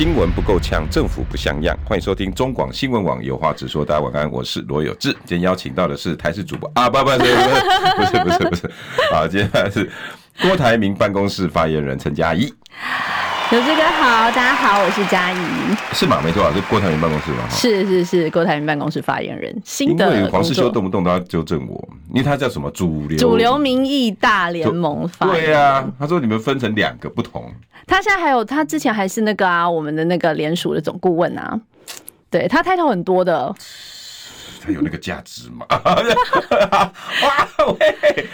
新闻不够呛，政府不像样。欢迎收听中广新闻网有话直说。大家晚安，我是罗有志。今天邀请到的是台视主播啊，不不不是不是不是不是啊，今天是郭台铭办公室发言人陈佳怡。有志哥好，大家好，我是佳怡。是吗？没错啊，是郭台铭办公室嘛。是是是，郭台铭办公室发言人。新的因为黄世修动不动都要纠正我，因为他叫什么主流主流民意大联盟发言人。对啊，他说你们分成两个不同。他现在还有，他之前还是那个啊，我们的那个联署的总顾问啊。对，他 title 很多的。他有那个价值吗？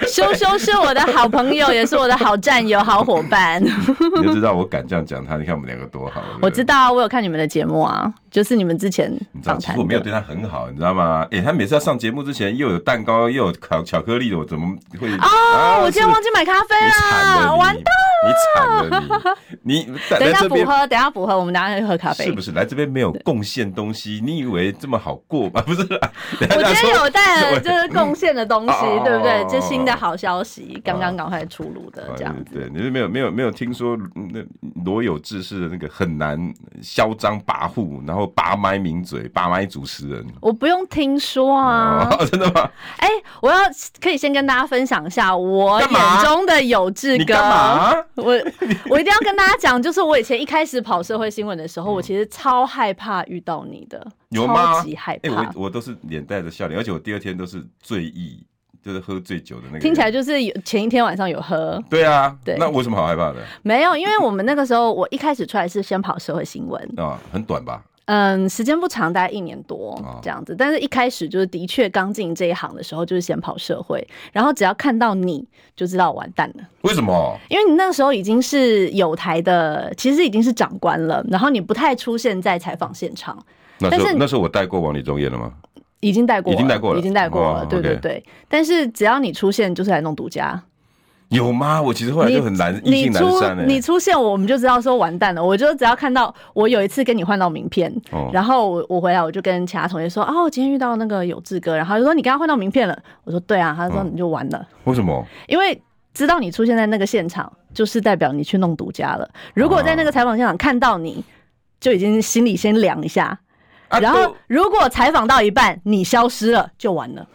修修是我的好朋友，也是我的好战友、好伙伴。你就知道我敢这样讲他，你看我们两个多好。我知道，我有看你们的节目啊，就是你们之前访谈。其实我没有对他很好，你知道吗？哎，他每次要上节目之前，又有蛋糕，又有巧巧克力的，我怎么会？哦，我今天忘记买咖啡了，完蛋！你惨了，你 你等一下补喝，等一下补喝，我们等下去喝咖啡。是不是来这边没有贡献东西？你以为这么好过吗？不是。我今天有带了就是贡献的东西，对不对？这新的好消息刚刚赶快出炉的这样子。对，你是没有没有没有听说那罗有志是那个很难嚣张跋扈，然后拔麦名嘴、拔麦主持人。我不用听说啊，真的吗？哎，我要可以先跟大家分享一下我眼中的有志哥。我 我一定要跟大家讲，就是我以前一开始跑社会新闻的时候，我其实超害怕遇到你的。有吗？超级害怕。我我都是脸带着笑脸，而且我第二天都是醉意，就是喝醉酒的那个。听起来就是有前一天晚上有喝。对啊，对。那我有什么好害怕的？没有，因为我们那个时候，我一开始出来是先跑社会新闻啊，很短吧？嗯，时间不长，大概一年多这样子。但是一开始就是的确刚进这一行的时候，就是先跑社会，然后只要看到你就知道完蛋了。为什么？因为你那个时候已经是有台的，其实已经是长官了，然后你不太出现在采访现场。那时候那时候我带过王李忠业了吗？已经带过，已经带过了，已经带过了。对对对，但是只要你出现，就是来弄独家。有吗？我其实后来就很难，意兴阑珊。你出现，我们就知道说完蛋了。我就只要看到我有一次跟你换到名片，然后我我回来我就跟其他同学说，哦，今天遇到那个有志哥，然后就说你刚刚换到名片了。我说对啊，他说你就完了。为什么？因为知道你出现在那个现场，就是代表你去弄独家了。如果在那个采访现场看到你，就已经心里先凉一下。然后，如果采访到一半你消失了，就完了。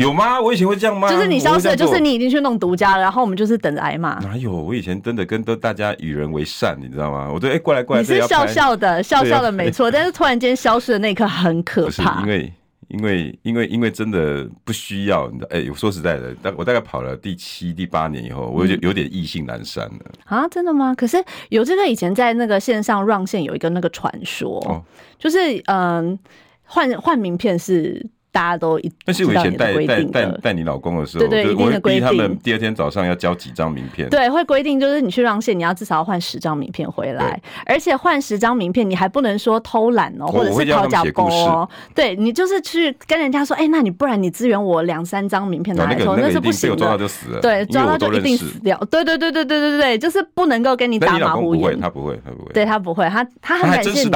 有吗？我以前会这样吗？就是你消失了，就是你已经去弄独家了，然后我们就是等着挨骂。哪有？我以前真的跟都大家与人为善，你知道吗？我都哎过来过来，你是笑笑的，笑笑的没错。但是突然间消失的那一刻很可怕，因为。因为因为因为真的不需要，你知道？哎，说实在的，大我大概跑了第七、第八年以后，我就有点意兴阑珊了。啊，真的吗？可是有这个以前在那个线上 run 线有一个那个传说，哦、就是嗯，换换名片是。大家都一，但是我以前带带带带你老公的时候，对对，我会逼他们第二天早上要交几张名片。对，会规定就是你去让线，你要至少要换十张名片回来，而且换十张名片你还不能说偷懒哦，或者是讨假包哦。对，你就是去跟人家说，哎，那你不然你支援我两三张名片拿来抽，那是不行的。抓到就死了，对，抓到就一定死掉。对对对对对对对，就是不能够跟你打马虎眼。他不会，他不会，对他不会，他他很感谢你。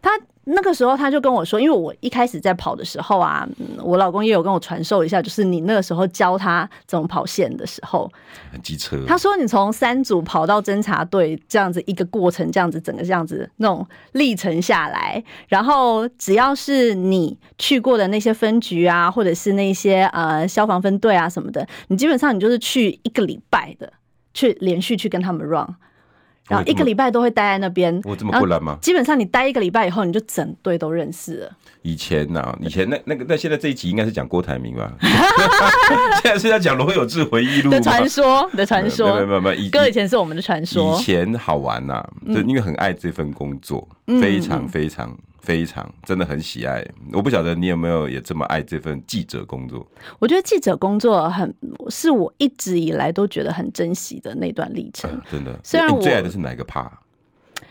他。那个时候他就跟我说，因为我一开始在跑的时候啊，我老公也有跟我传授一下，就是你那个时候教他怎么跑线的时候，很机车。他说你从三组跑到侦察队这样子一个过程，这样子整个这样子那种历程下来，然后只要是你去过的那些分局啊，或者是那些呃消防分队啊什么的，你基本上你就是去一个礼拜的，去连续去跟他们 run。然后一个礼拜都会待在那边，我这么困难吗？基本上你待一个礼拜以后，你就整队都认识了。以前呐、啊，以前那那个那现在这一集应该是讲郭台铭吧？现在是在讲罗有志回忆录的传说的传说。没有没有没有，哥以前是我们的传说。以前好玩呐、啊，就因为很爱这份工作，嗯、非常非常。非常真的很喜爱，我不晓得你有没有也这么爱这份记者工作。我觉得记者工作很是我一直以来都觉得很珍惜的那段历程。嗯，真的，虽然我最爱的是哪个 part？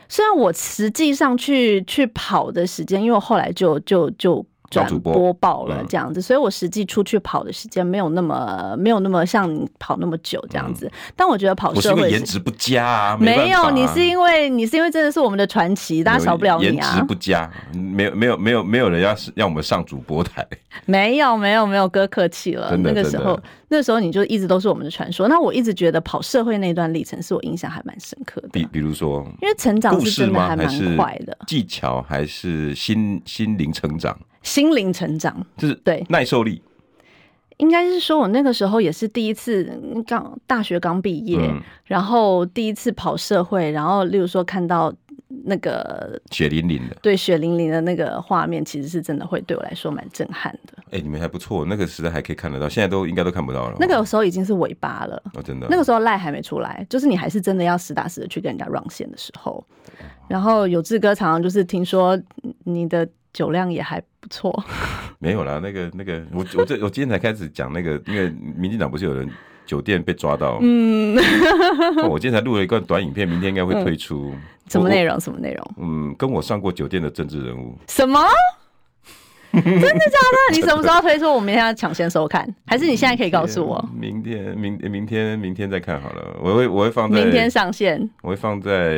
虽然我实际上去去跑的时间，因为我后来就就就转播报了这样子，所以我实际出去跑的时间没有那么没有那么像你跑那么久这样子。但我觉得跑社会颜值不佳啊，没有，你是因为你是因为真的是我们的传奇，大家少不了你啊。颜值不佳，没有没有没有没有人要让我们上主播台，没有没有没有哥客气了。那个时候那个时候你就一直都是我们的传说。那我一直觉得跑社会那段历程是我印象还蛮深刻的。比比如说，因为成长是真的还蛮快的，技巧还是心心灵成长。心灵成长就是对耐受力，应该是说我那个时候也是第一次刚大学刚毕业，嗯，然后第一次跑社会，然后例如说看到那个血淋淋的，对血淋淋的那个画面，其实是真的会对我来说蛮震撼的。哎，欸，你们还不错，那个时代还可以看得到，现在都应该都看不到了。那个时候已经是尾巴了，哦，真的，那个时候赖还没出来，就是你还是真的要实打实的去跟人家 run 线的时候。然后有志哥常常就是听说你的。酒量也还不错，没有啦，那个那个，我我这我今天才开始讲那个，因为民进党不是有人酒店被抓到，嗯，我今天才录了一段短影片，明天应该会推出，嗯、什么内容？什么内容？嗯，跟我上过酒店的政治人物，什么？真的假的？你什么时候推出？我明天要抢先收看，还是你现在可以告诉我？明天、明明天、明天再看好了。我会我会放在明天上线，我会放在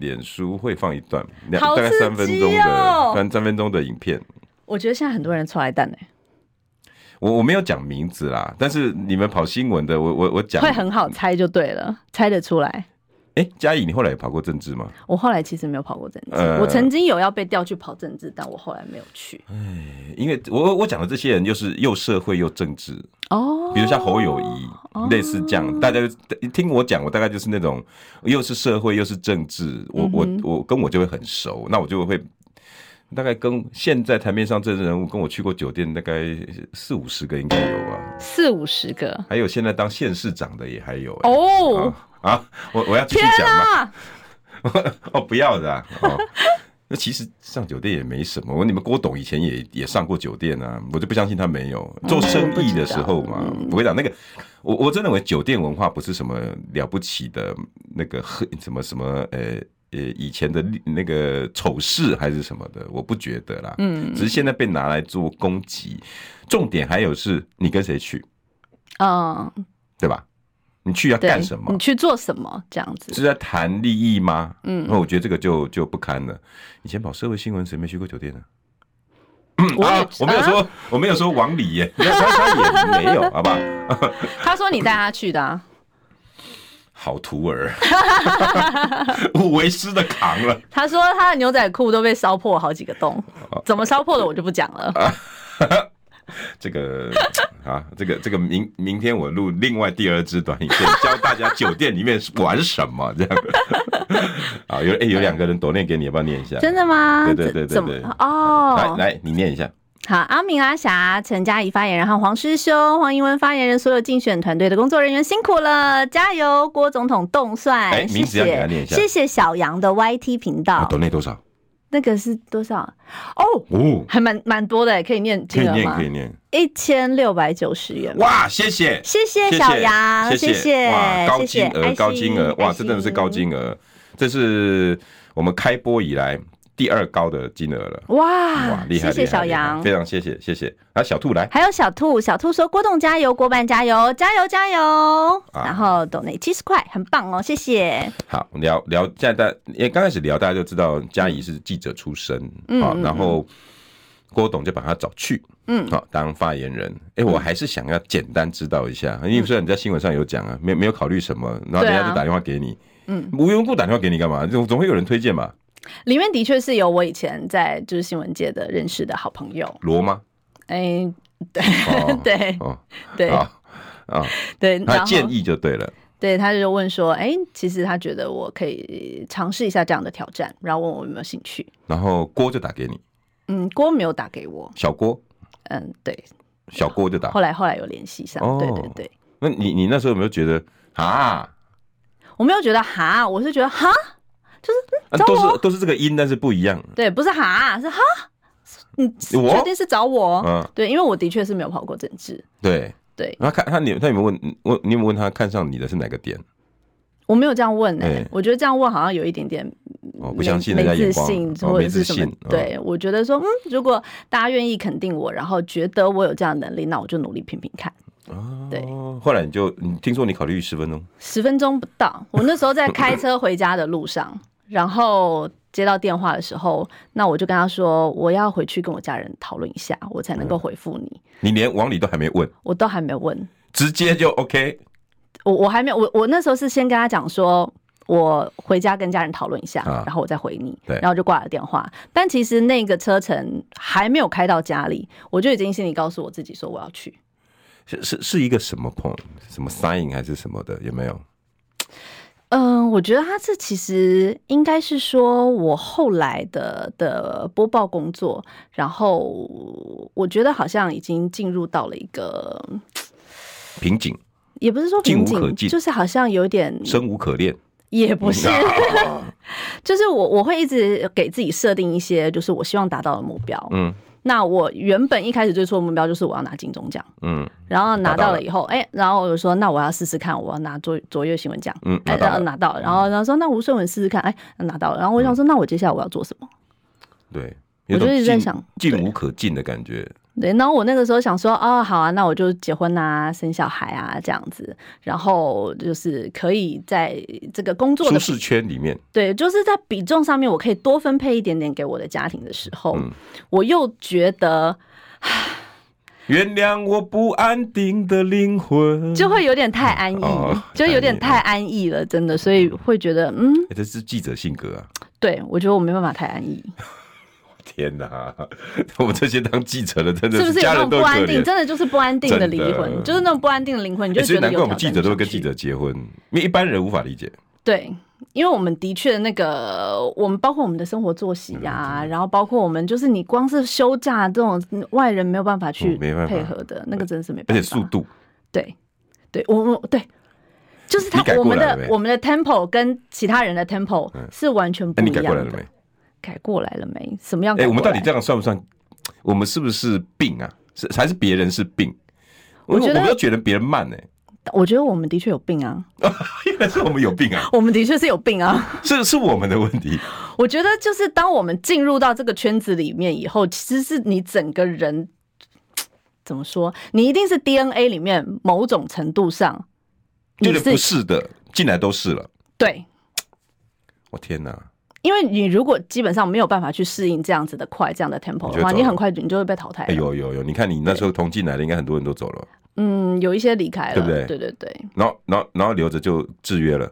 脸书，会放一段，两大概三分钟的三三分钟的影片。我觉得现在很多人出来蛋呢。我我没有讲名字啦，但是你们跑新闻的，我我我讲会很好猜就对了，猜得出来。哎，嘉义，你后来有跑过政治吗？我后来其实没有跑过政治，呃、我曾经有要被调去跑政治，但我后来没有去。哎，因为我我讲的这些人，就是又社会又政治哦，比如像侯友谊，哦、类似这样，大家听我讲，我大概就是那种又是社会又是政治，我、嗯、我我跟我就会很熟，那我就会大概跟现在台面上政治人物跟我去过酒店，大概四五十个应该有吧，四五十个，还有现在当县市长的也还有哦。啊啊，我我要继续讲吗？哪 哦，不要的、啊。哦，那其实上酒店也没什么。我你们郭董以前也也上过酒店啊，我就不相信他没有做生意的时候嘛。嗯、我跟你讲，那个我我真认为酒店文化不是什么了不起的那个什么什么呃呃以前的那个丑事还是什么的，我不觉得啦。嗯，只是现在被拿来做攻击。重点还有是你跟谁去？嗯，对吧？你去要干什么？你去做什么？这样子是在谈利益吗？嗯，那我觉得这个就就不堪了。以前跑社会新闻，谁没去过酒店呢？我 啊，我没有说，我没有说往里耶，他他也没有，好不好？他说你带他去的啊，好徒儿，我为师的扛了。他说他的牛仔裤都被烧破好几个洞，怎么烧破的我就不讲了。这个啊，这个这个明明天我录另外第二支短影片，教大家酒店里面玩什么这样。啊，有哎有两个人抖念给你，要不要念一下？真的吗？对对对对对。哦，来来，你念一下。好，阿明阿霞、陈嘉怡发言人，然后黄师兄、黄英文发言人，所有竞选团队的工作人员辛苦了，加油！郭总统动算，哎，名字要给他念一下。谢谢小杨的 YT 频道。抖念多少？那个是多少？哦，哦，还蛮蛮多的，可以念可以念？可以念，一千六百九十元。哇，谢谢，谢谢小杨，谢谢，哇，高金额，高金额，哇，这真的是高金额，这是我们开播以来。第二高的金额了，哇哇，厉害！谢谢小杨，非常谢谢谢谢。啊，小兔来，还有小兔，小兔说：“郭董加油，郭办加油，加油加油！”然后董内七十块，很棒哦，谢谢。好，聊聊现在大，因为刚开始聊，大家就知道嘉怡是记者出身，好，然后郭董就把他找去，嗯，好当发言人。哎，我还是想要简单知道一下，因为虽然你在新闻上有讲啊，没没有考虑什么，然后人家就打电话给你，嗯，无缘无故打电话给你干嘛？总总会有人推荐嘛。里面的确是有我以前在就是新闻界的认识的好朋友罗吗？哎，对对对啊对，他建议就对了。对，他就问说：“哎，其实他觉得我可以尝试一下这样的挑战，然后问我有没有兴趣。”然后郭就打给你。嗯，郭没有打给我。小郭？嗯，对，小郭就打。后来后来有联系上，对对对。那你你那时候有没有觉得啊？我没有觉得哈，我是觉得哈。就是、都是都是这个音，但是不一样。对，不是哈，是哈。你确定是找我？嗯，对，因为我的确是没有跑过政治。对对。他看他你他有没有问问你有没有问他看上你的是哪个点？我没有这样问哎、欸，我觉得这样问好像有一点点哦，不相信人家眼光，或者是什么？对，我觉得说，嗯，如果大家愿意肯定我，然后觉得我有这样的能力，那我就努力拼拼看。哦，对。后来你就，你听说你考虑十分钟？十分钟不到。我那时候在开车回家的路上，然后接到电话的时候，那我就跟他说，我要回去跟我家人讨论一下，我才能够回复你。你连往里都还没问？我都还没问，直接就 OK。我我还没有，我我那时候是先跟他讲说，我回家跟家人讨论一下，啊，然后我再回你，对，然后就挂了电话。但其实那个车程还没有开到家里，我就已经心里告诉我自己说我要去。是是是一个什么 point？什么 sign 还是什么的？有没有？嗯、呃，我觉得他这其实应该是说我后来的的播报工作，然后我觉得好像已经进入到了一个瓶颈。也不是说瓶颈，就是好像有点生无可恋，也不是，就是我我会一直给自己设定一些，就是我希望达到的目标。嗯，那我原本一开始最初的目标就是我要拿金钟奖，嗯，然后拿到了以后，哎、欸，然后我就说那我要试试看，我要拿卓卓越新闻奖，嗯，然后拿到了，然后然后说那吴顺文试试看，哎、欸，拿到了，然后我想说那我接下来我要做什么？对，我就一直在想进无可进的感觉。对，然后我那个时候想说，哦，好啊，那我就结婚啊，生小孩啊，这样子，然后就是可以在这个工作的舒适圈里面，对，就是在比重上面，我可以多分配一点点给我的家庭的时候，嗯、我又觉得，原谅我不安定的灵魂，就会有点太安逸，哦、就有点太安逸了，真的，所以会觉得，嗯，这是记者性格啊，对，我觉得我没办法太安逸。天哪！我们这些当记者的，真的是家人都不安定，真的就是不安定的灵魂，就是那种不安定的灵魂，你就觉得有。难怪我们记者都会跟记者结婚，因为一般人无法理解。对，因为我们的确那个，我们包括我们的生活作息啊，然后包括我们就是你光是休假这种外人没有办法去配合的那个，真是没办法。而且速度，对，对我们对，就是他我们的我们的 tempo 跟其他人的 tempo 是完全不一样的。改过来了没？什么样？哎、欸，我们到底这样算不算？我们是不是病啊？是还是别人是病？我觉得我们都觉得别人慢呢、欸。我觉得我们的确有病啊！原来是我们有病啊！我们的确是有病啊！是是我们的问题。我觉得就是当我们进入到这个圈子里面以后，其实是你整个人怎么说？你一定是 DNA 里面某种程度上，你是不是的，进来都是了。对，我天哪！因为你如果基本上没有办法去适应这样子的快这样的 tempo 的话，你很快你就会被淘汰。有有有，你看你那时候同进来的，应该很多人都走了。嗯，有一些离开了，对不对？对对对。然后然后然后留着就制约了。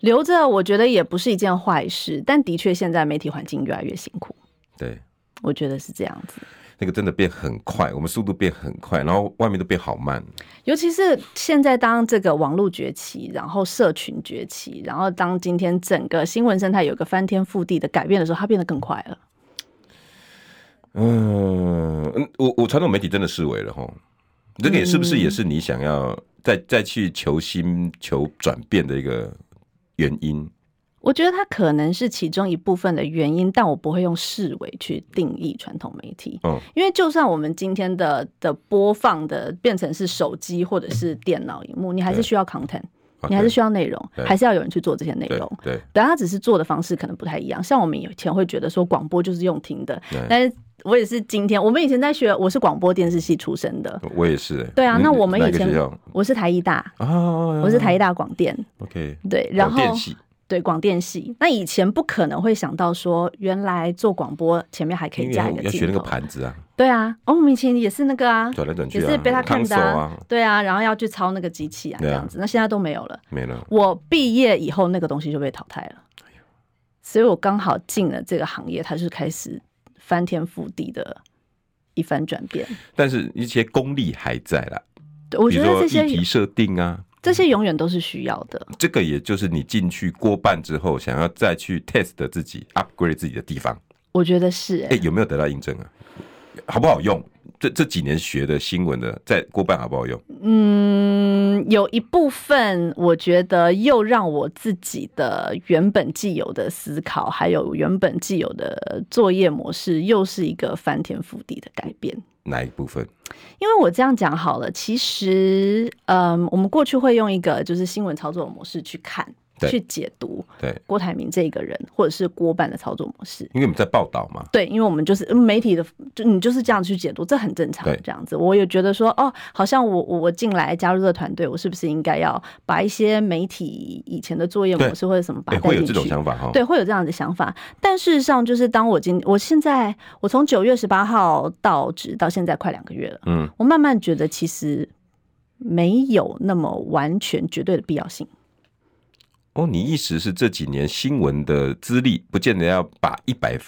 留着我觉得也不是一件坏事，但的确现在媒体环境越来越辛苦。对，我觉得是这样子。那个真的变很快，我们速度变很快，然后外面都变好慢。尤其是现在，当这个网络崛起，然后社群崛起，然后当今天整个新闻生态有个翻天覆地的改变的时候，它变得更快了。嗯，我我传统媒体真的式微了哈。这个也是不是也是你想要再再去求新求转变的一个原因？我觉得它可能是其中一部分的原因，但我不会用视为去定义传统媒体。嗯，因为就算我们今天的的播放的变成是手机或者是电脑荧幕，你还是需要 content，你还是需要内容，还是要有人去做这些内容。对，但他只是做的方式可能不太一样。像我们以前会觉得说广播就是用听的，但是我也是今天，我们以前在学，我是广播电视系出身的，我也是。对啊，那我们以前我是台艺大啊，我是台艺大广电。OK，对，然后。对，广电系，那以前不可能会想到说，原来做广播前面还可以加一个要学那个盘子啊。对啊，哦，我们以前也是那个啊，转来转去、啊，也是被他看的啊，啊。对啊，然后要去操那个机器啊，这样子。那现在都没有了，没了。我毕业以后，那个东西就被淘汰了，所以我刚好进了这个行业，它是开始翻天覆地的一番转变。但是一些功力还在啦，我觉得这些议题设定啊。这些永远都是需要的。这个也就是你进去过半之后，想要再去 test 自己、upgrade 自己的地方。我觉得是、欸。哎，有没有得到印证啊？好不好用？这这几年学的新闻的，在过半好不好用？嗯，有一部分我觉得又让我自己的原本既有的思考，还有原本既有的作业模式，又是一个翻天覆地的改变。哪一部分？因为我这样讲好了，其实，嗯，我们过去会用一个就是新闻操作的模式去看，去解读对郭台铭这个人，或者是郭办的操作模式。因为我们在报道嘛。对，因为我们就是媒体的，就你就是这样去解读，这很正常。这样子，我也觉得说，哦，好像我我我进来加入这个团队，我是不是应该要把一些媒体以前的作业模式或者什么把它带进去？会有这种想法哈。对，会有这样的想法。但事实上，就是当我今我现在我从九月十八号到职到现在快两个月了，嗯，我慢慢觉得其实没有那么完全绝对的必要性。哦，你意思是这几年新闻的资历，不见得要把一百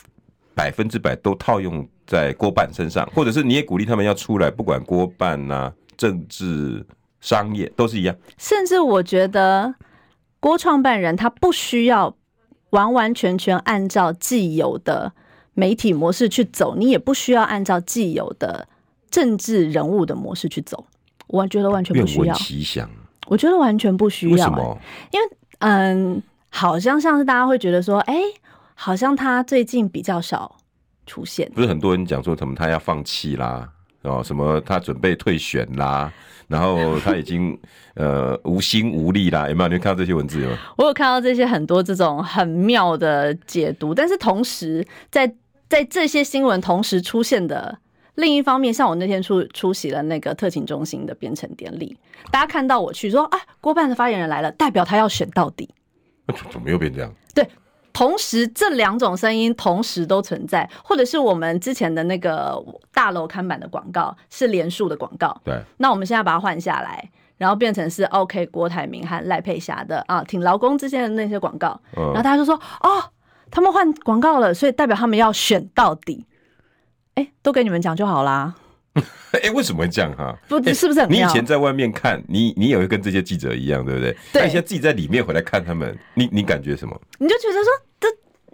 百分之百都套用在郭办身上，或者是你也鼓励他们要出来，不管郭办啊、政治、商业都是一样。甚至我觉得郭创办人他不需要完完全全按照既有的媒体模式去走，你也不需要按照既有的政治人物的模式去走。我觉得完全不需要。我觉得完全不需要。为什么？因为。嗯，好像像是大家会觉得说，哎、欸，好像他最近比较少出现。不是很多人讲说什么他要放弃啦，哦，什么他准备退选啦，然后他已经呃无心无力啦，有没有？你看到这些文字吗？我有看到这些很多这种很妙的解读，但是同时在在这些新闻同时出现的另一方面，像我那天出出席了那个特勤中心的编程典礼。大家看到我去说啊，郭办的发言人来了，代表他要选到底。怎么又变这样？对，同时这两种声音同时都存在，或者是我们之前的那个大楼看板的广告是连署的广告。对，那我们现在把它换下来，然后变成是 OK 郭台铭和赖佩霞的啊，挺劳工之间的那些广告。嗯，然后大家就说哦，他们换广告了，所以代表他们要选到底。哎，都给你们讲就好啦。哎、欸，为什么会这样哈？不，是不是很？你以前在外面看，你你也会跟这些记者一样，对不对？对。现在自己在里面回来看他们，你你感觉什么？你就觉得说，这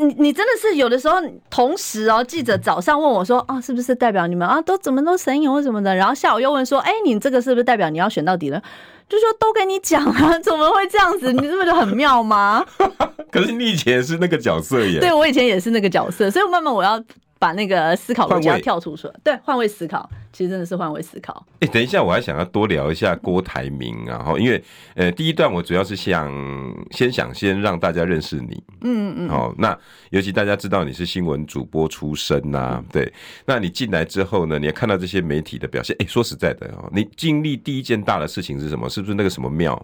你你真的是有的时候，同时哦，记者早上问我说，啊，是不是代表你们啊，都怎么都神勇或什么的？然后下午又问说，哎、欸，你这个是不是代表你要选到底了？就说都跟你讲啊，怎么会这样子？你是不是很妙吗？可是你以前是那个角色耶。对，我以前也是那个角色，所以慢慢我要。把那个思考逻辑要跳出出来，对，换位思考，其实真的是换位思考。哎、欸，等一下，我还想要多聊一下郭台铭啊，哈，因为呃，第一段我主要是想先想先让大家认识你，嗯嗯，好，那尤其大家知道你是新闻主播出身呐、啊，对，那你进来之后呢，你也看到这些媒体的表现，哎、欸，说实在的哦，你经历第一件大的事情是什么？是不是那个什么庙？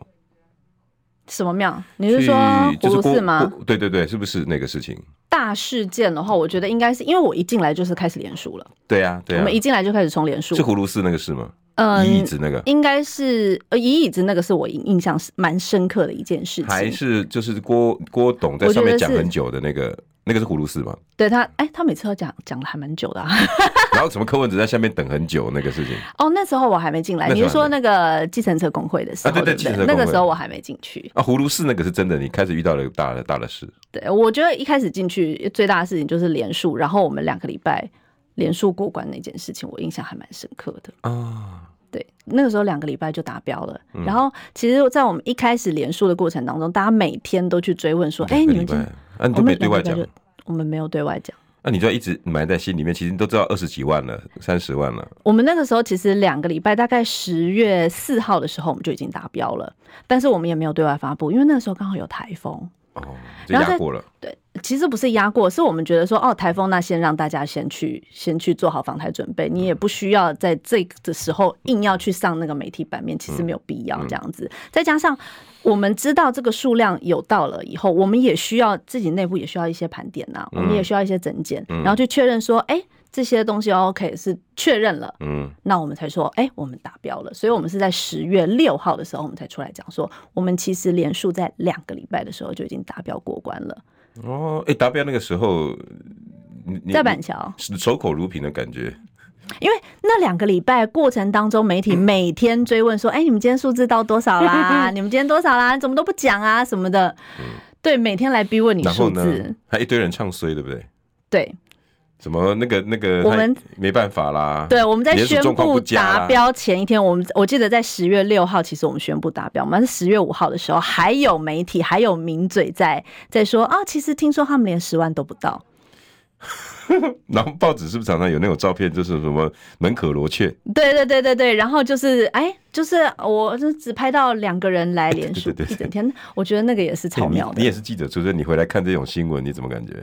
什么庙？你是说葫芦寺吗？对对对，是不是那个事情？大事件的话，我觉得应该是因为我一进来就是开始连输了。对啊，对啊，我们一进来就开始冲连输。是葫芦寺那个事吗？嗯，移椅子那个应该是呃，移椅子那个是我印象是蛮深刻的一件事情。还是就是郭郭董在上面讲很久的那个。那个是葫芦寺吗？对他，哎、欸，他每次都讲讲的还蛮久的、啊。然后什么柯文哲在下面等很久那个事情？哦，那时候我还没进来。你是说那个计程车工会的时候？啊、对对对，那个时候我还没进去。啊，葫芦寺那个是真的，你开始遇到了大的大的事。对，我觉得一开始进去最大的事情就是连数，然后我们两个礼拜连数过关那件事情，我印象还蛮深刻的啊。对，那个时候两个礼拜就达标了。嗯、然后其实，在我们一开始连数的过程当中，大家每天都去追问说：“哎，你们今……”啊，你都没对外讲，我们没有对外讲。那、啊、你就要一直埋在心里面。其实都知道二十几万了，三十万了。我们那个时候其实两个礼拜，大概十月四号的时候，我们就已经达标了。但是我们也没有对外发布，因为那个时候刚好有台风。哦，就压过了。对，其实不是压过，是我们觉得说，哦，台风那先让大家先去，先去做好防台准备。你也不需要在这个时候硬要去上那个媒体版面，其实没有必要这样子。再加上。我们知道这个数量有到了以后，我们也需要自己内部也需要一些盘点呐，我们也需要一些整检，然后去确认说，哎，这些东西 OK 是确认了，嗯，那我们才说，哎，我们达标了。所以我们是在十月六号的时候，我们才出来讲说，我们其实连数在两个礼拜的时候就已经达标过关了。哦，哎，达标那个时候，在板桥，守口如瓶的感觉。因为那两个礼拜过程当中，媒体每天追问说：“哎，你们今天数字到多少啦？你们今天多少啦？怎么都不讲啊？什么的？”对，每天来逼问你数字，还一堆人唱衰，对不对？对，怎么那个那个，我们没办法啦。对，我们在宣布达标前一天，我们我记得在十月六号，其实我们宣布达标嘛，是十月五号的时候，还有媒体还有名嘴在在说啊，其实听说他们连十万都不到。然后报纸是不是常常有那种照片，就是什么门可罗雀？对对对对对，然后就是哎，就是我就只拍到两个人来连署一整天，我觉得那个也是超妙的。你也是记者出身，你回来看这种新闻，你怎么感觉？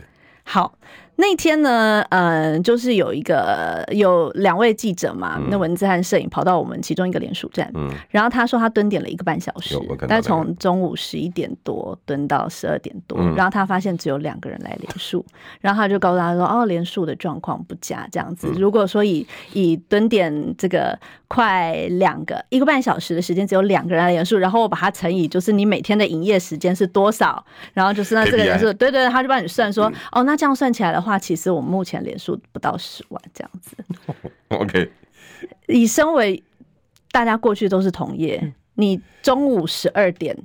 好。那天呢，嗯、呃，就是有一个有两位记者嘛，嗯、那文字和摄影跑到我们其中一个连署站，嗯，然后他说他蹲点了一个半小时，但从中午十一点多蹲到十二点多，嗯，然后他发现只有两个人来连署，然后他就告诉他说，哦，连署的状况不佳，这样子，嗯，如果说以以蹲点这个快两个一个半小时的时间，只有两个人来连署，然后我把它乘以就是你每天的营业时间是多少，然后就是那这个人数，对，对对，他就帮你算说，嗯，哦，那这样算起来的话。话其实我们目前连数不到十万这样子。OK，以身为大家过去都是同业，你中午十二点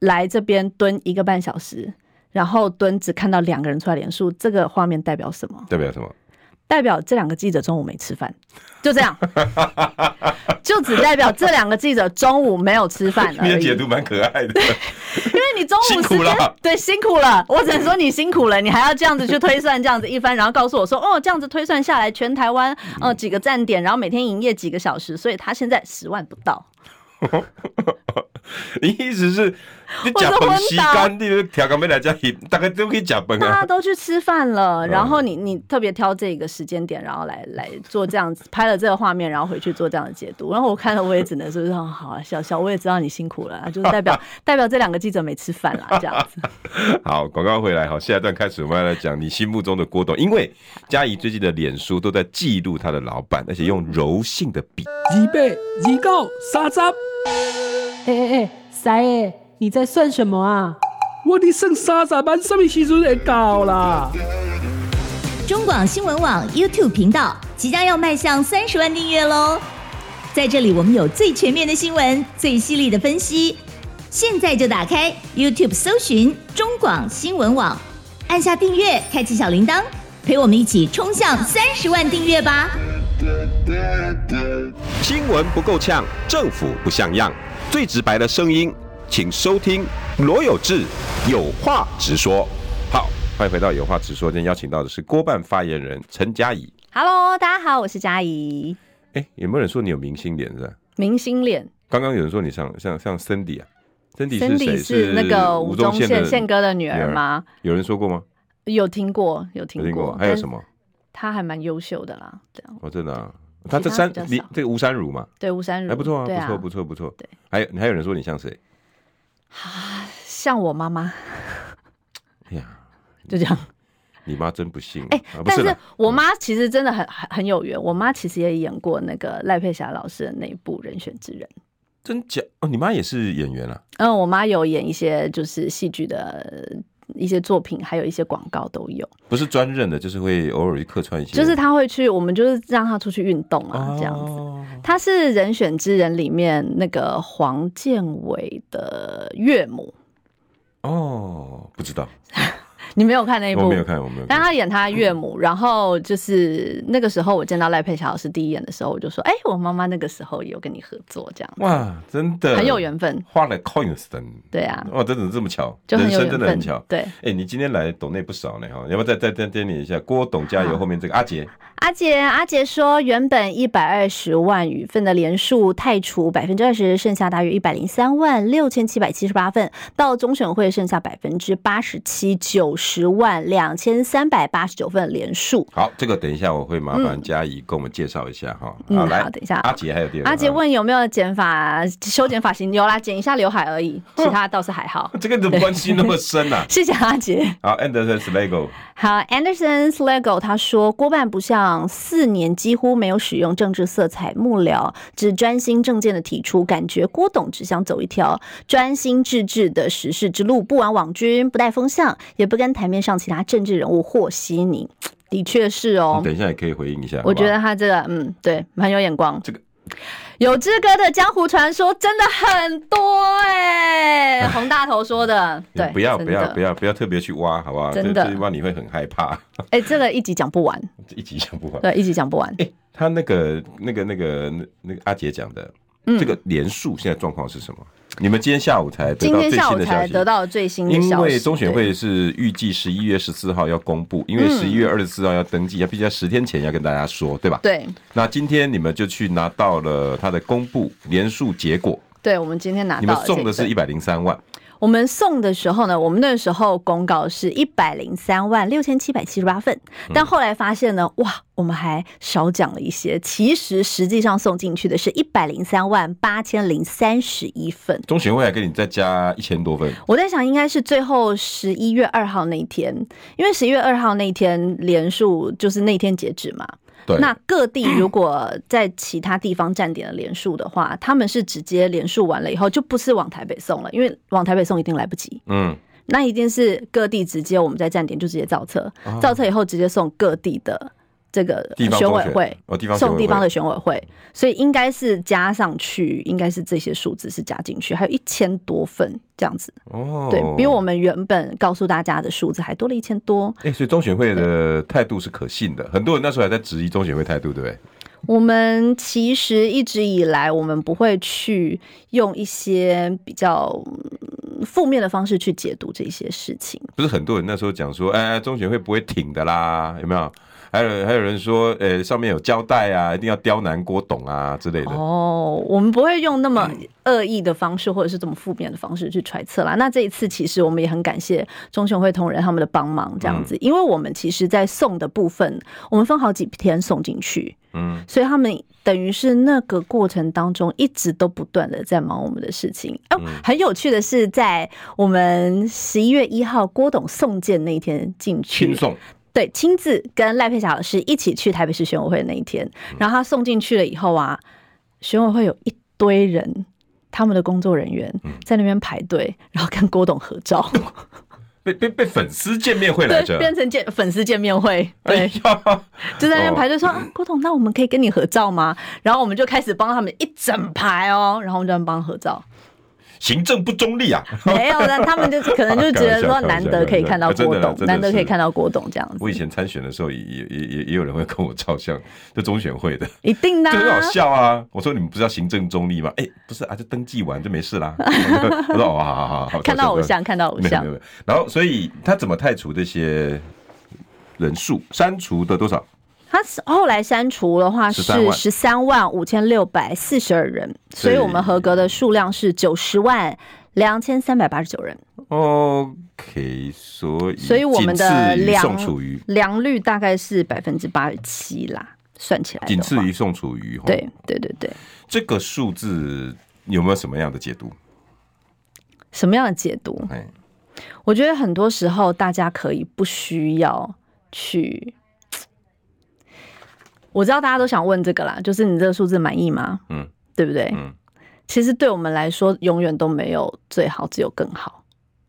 来这边蹲一个半小时，然后蹲只看到两个人出来连数，这个画面代表什么？代表什么？代表这两个记者中午没吃饭，就这样，就只代表这两个记者中午没有吃饭。你的解读蛮可爱的，因为你中午辛苦了，对，辛苦了。我只能说你辛苦了，你还要这样子去推算，这样子一番，然后告诉我说，哦，这样子推算下来，全台湾呃几个站点，然后每天营业几个小时，所以他现在十万不到。你意思是？你假崩西干，你调个没来家，大概都可以假本啊。大家都去吃饭了，然后你你特别挑这个时间点，然后来来做这样子拍了这个画面，然后回去做这样的解读。然后我看了，我也只能说，说好啊，小小，我也知道你辛苦了，就是代表 代表这两个记者没吃饭啦，这样子。好，广告回来，好，下一段开始我们要来讲你心目中的郭董，因为佳怡最近的脸书都在记录他的老板，而且用柔性的笔。二八二九三十，哎哎哎，三诶。你在算什么啊？我的剩三十万，什么时阵会到啦？中广新闻网 YouTube 频道即将要迈向三十万订阅喽！在这里，我们有最全面的新闻，最犀利的分析。现在就打开 YouTube 搜寻中广新闻网，按下订阅，开启小铃铛，陪我们一起冲向三十万订阅吧！新闻不够呛，政府不像样，最直白的声音。请收听罗有志有话直说。好，欢迎回到有话直说。今天邀请到的是郭办发言人陈佳怡。Hello，大家好，我是佳怡。哎、欸，有没有人说你有明星脸是吧？明星脸。刚刚有人说你像像像 Cindy 啊，Cindy 是谁？是那个吴宗宪宪哥的女儿吗？有人说过吗？有听过，有听过。有听过还有什么？他还蛮优秀的啦，这样。哦，真的啊。他这三，你这个吴山如嘛？对，吴山如还不错啊，不错，不错，不错。对，还有，还有人说你像谁？啊，像我妈妈，哎呀，就这样。你妈真不幸。哎、欸，但是我妈其实真的很很很有缘。我妈其实也演过那个赖佩霞老师的那一部《人选之人》。真假？哦，你妈也是演员啊？嗯，我妈有演一些就是戏剧的。一些作品，还有一些广告都有，不是专任的，就是会偶尔去客串一些。就是他会去，我们就是让他出去运动啊，这样子。哦、他是人选之人里面那个黄建伟的岳母。哦，不知道。你没有看那一部？我没有看，我没有看。但他演他岳母，然后就是那个时候我见到赖佩霞老师第一眼的时候，我就说：“哎、欸，我妈妈那个时候也有跟你合作，这样。”哇，真的很有缘分。花了 coins 对啊，哇，真的这么巧，人生真的很巧。对，哎、欸，你今天来懂内不少呢哈，要不要再再再点你一下？郭董加油！后面这个阿杰。阿杰，阿杰说，原本一百二十万余份的连数太除百分之二十，剩下大约一百零三万六千七百七十八份。到中选会剩下百分之八十七，九十万两千三百八十九份连数。好，这个等一下我会麻烦嘉怡跟我们介绍一下哈、嗯。好，来，等一下，阿杰还有第二。阿杰问有没有剪发、修剪发型？有啦，剪一下刘海而已，其他倒是还好。这个怎么关系那么深啊？谢谢阿杰。好，Anderson Lego。好，Andersons Lego 他说，郭办不像四年。几乎没有使用政治色彩幕僚，只专心政见的提出，感觉郭董只想走一条专心致志的实事之路，不玩网军，不带风向，也不跟台面上其他政治人物和稀泥。的确是哦，等一下也可以回应一下。我觉得他这个，嗯，对，很有眼光。这个。有志哥的江湖传说真的很多哎、欸，洪大头说的，对，不要不要不要不要特别去挖，好不好？真的，挖你会很害怕。哎、欸，这个一集讲不完，一集讲不完，对，一集讲不完。哎、欸，他那个那个那个那个阿杰讲的，这个连数现在状况是什么？你们今天下午才得到今天下午最新的消息才得到最新的消息，因为中选会是预计十一月十四号要公布，因为十一月二十四号要登记，要必须要十天前要跟大家说，对吧？对。那今天你们就去拿到了他的公布连数结果。对，我们今天拿到。你们送的是一百零三万。我们送的时候呢，我们那时候公告是一百零三万六千七百七十八份，但后来发现呢，哇，我们还少讲了一些。其实实际上送进去的是一百零三万八千零三十一份。中选会还给你再加一千多份。我在想，应该是最后十一月二号那一天，因为十一月二号那一天连数就是那天截止嘛。对，那各地如果在其他地方站点的联数的话，他们是直接联数完了以后就不是往台北送了，因为往台北送一定来不及。嗯，那一定是各地直接我们在站点就直接造册，造册以后直接送各地的。这个选委会送地方的选委会，所以应该是加上去，应该是这些数字是加进去，还有一千多份这样子。哦，对，比我们原本告诉大家的数字还多了一千多。哎，所以中选会的态度是可信的，很多人那时候还在质疑中选会态度，对不对？我们其实一直以来，我们不会去用一些比较负面的方式去解读这些事情。不是很多人那时候讲说，哎，中选会不会挺的啦，有没有？还有还有人说，呃、欸，上面有交代啊，一定要刁难郭董啊之类的。哦，我们不会用那么恶意的方式，或者是这么负面的方式去揣测啦。那这一次，其实我们也很感谢中选会同仁他们的帮忙，这样子，因为我们其实，在送的部分，我们分好几天送进去，嗯，所以他们等于是那个过程当中，一直都不断的在忙我们的事情。哦，很有趣的是，在我们十一月一号郭董送件那一天进去，送。对，亲自跟赖佩霞老师一起去台北市选委会的那一天，然后他送进去了以后啊，选委会有一堆人，他们的工作人员在那边排队，然后跟郭董合照，被被被粉丝见面会来着，变成见粉丝见面会，对，哎、就在那边排队说、哦 啊、郭董，那我们可以跟你合照吗？然后我们就开始帮他们一整排哦，然后我们就帮他合照。行政不中立啊！没有的，他们就可能就觉得 说难得可以看到郭董，难得可以看到郭董这样子。我以前参选的时候也也也也有人会跟我照相，就中选会的，一定的，就很好笑啊！我说你们不是要行政中立吗？哎，不是啊，就登记完就没事啦。我说哦，好好好好，看到偶像，看到偶像。然后，所以他怎么汰除这些人数？删除的多少？他后来删除的话是十三万五千六百四十二人，所以我们合格的数量是九十万两千三百八十九人。OK，所以所以我们的良良率大概是百分之八十七啦，算起来仅次于宋楚瑜。对对对对，这个数字有没有什么样的解读？什么样的解读？哎，我觉得很多时候大家可以不需要去。我知道大家都想问这个啦，就是你这个数字满意吗？嗯，对不对？嗯，其实对我们来说，永远都没有最好，只有更好。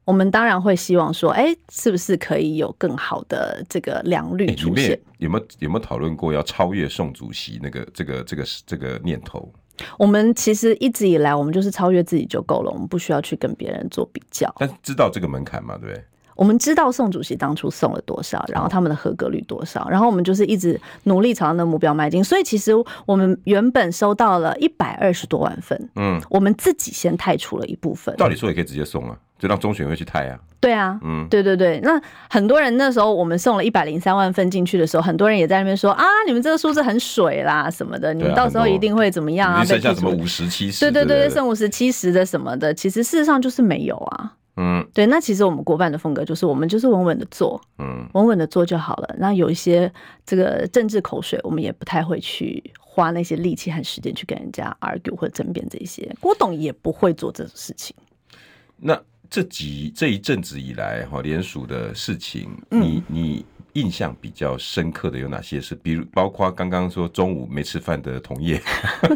我们当然会希望说，哎，是不是可以有更好的这个良率出现？有没有有没有讨论过要超越宋主席那个这个这个这个念头？我们其实一直以来，我们就是超越自己就够了，我们不需要去跟别人做比较。但是知道这个门槛嘛，对不对？我们知道宋主席当初送了多少，然后他们的合格率多少，然后我们就是一直努力朝那个目标迈进。所以其实我们原本收到了一百二十多万份，嗯，我们自己先汰除了一部分。照理说也可以直接送啊，就让中选会去汰啊。对啊，嗯，对对对。那很多人那时候我们送了一百零三万份进去的时候，很多人也在那边说啊，你们这个数字很水啦什么的，你们到时候一定会怎么样啊？剩下什么五十七十？对对对对，剩五十七十的什么的，其实事实上就是没有啊。嗯，对，那其实我们国办的风格就是我们就是稳稳的做，嗯，稳稳的做就好了。那有一些这个政治口水，我们也不太会去花那些力气和时间去跟人家 argue 或者争辩这些。郭董也不会做这种事情。那这几这一阵子以来哈，联署的事情，你你。印象比较深刻的有哪些事？比如包括刚刚说中午没吃饭的同业，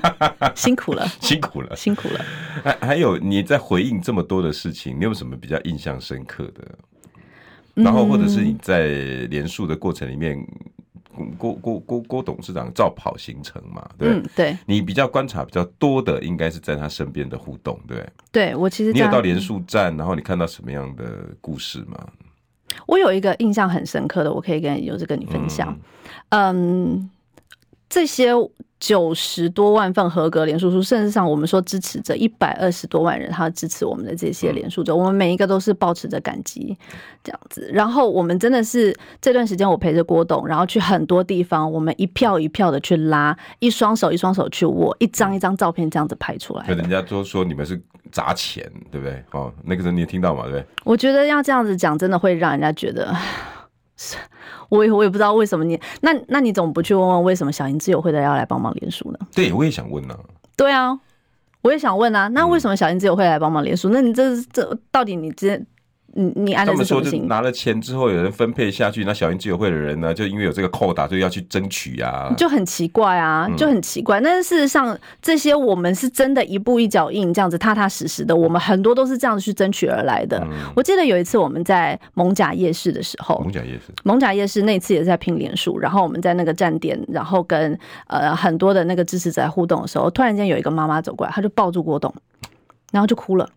辛苦了，辛苦了，辛苦了。还还有你在回应这么多的事情，你有什么比较印象深刻的？然后或者是你在连署的过程里面，郭郭郭郭董事长照跑行程嘛？对、嗯、对。你比较观察比较多的，应该是在他身边的互动，对。对我其实你有到连署站，然后你看到什么样的故事吗？我有一个印象很深刻的，我可以跟有这跟你分享。嗯，嗯，这些九十多万份合格连署书，甚至上我们说支持者一百二十多万人，他支持我们的这些连署者，我们每一个都是抱持着感激这样子。然后我们真的是这段时间，我陪着郭董，然后去很多地方，我们一票一票的去拉，一双手一双手去握，一张一张照片这样子拍出来。人家都说你们是砸钱，对不对？哦，那个时候你也听到嘛，对不对？我觉得要这样子讲，真的会让人家觉得。我也我也不知道为什么你那那你怎么不去问问为什么小英自由会的要来帮忙连署呢？对，我也想问呢、啊。对啊，我也想问啊。那为什么小英自由会来帮忙连署？那你这这到底你这？你你按他们说，就拿了钱之后，有人分配下去，那小英自由会的人呢，就因为有这个扣打，就要去争取啊，就很奇怪啊，就很奇怪。但是事实上，这些我们是真的一步一脚印，这样子踏踏实实的，我们很多都是这样子去争取而来的。我记得有一次我们在蒙甲夜市的时候，蒙甲夜市，蒙甲夜市那次也是在拼连署，然后我们在那个站点，然后跟呃很多的那个支持者在互动的时候，突然间有一个妈妈走过来，她就抱住郭董，然后就哭了，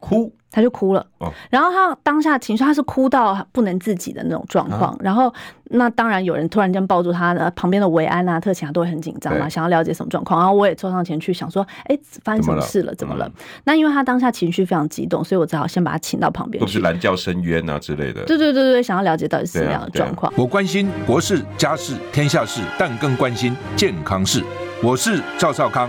哭。他就哭了，然后他当下情绪，他是哭到不能自己的那种状况。然后那当然有人突然间抱住他的旁边的维安啊、特勤啊都会很紧张嘛，想要了解什么状况。然后我也凑上前去想说，哎，发生什么事了？怎么了？那因为他当下情绪非常激动，所以我只好先把他请到旁边。都是蓝教深渊啊之类的。对对对对，想要了解到底是什么样的状况。我关心国事、家事、天下事，但更关心健康事。我是赵少康，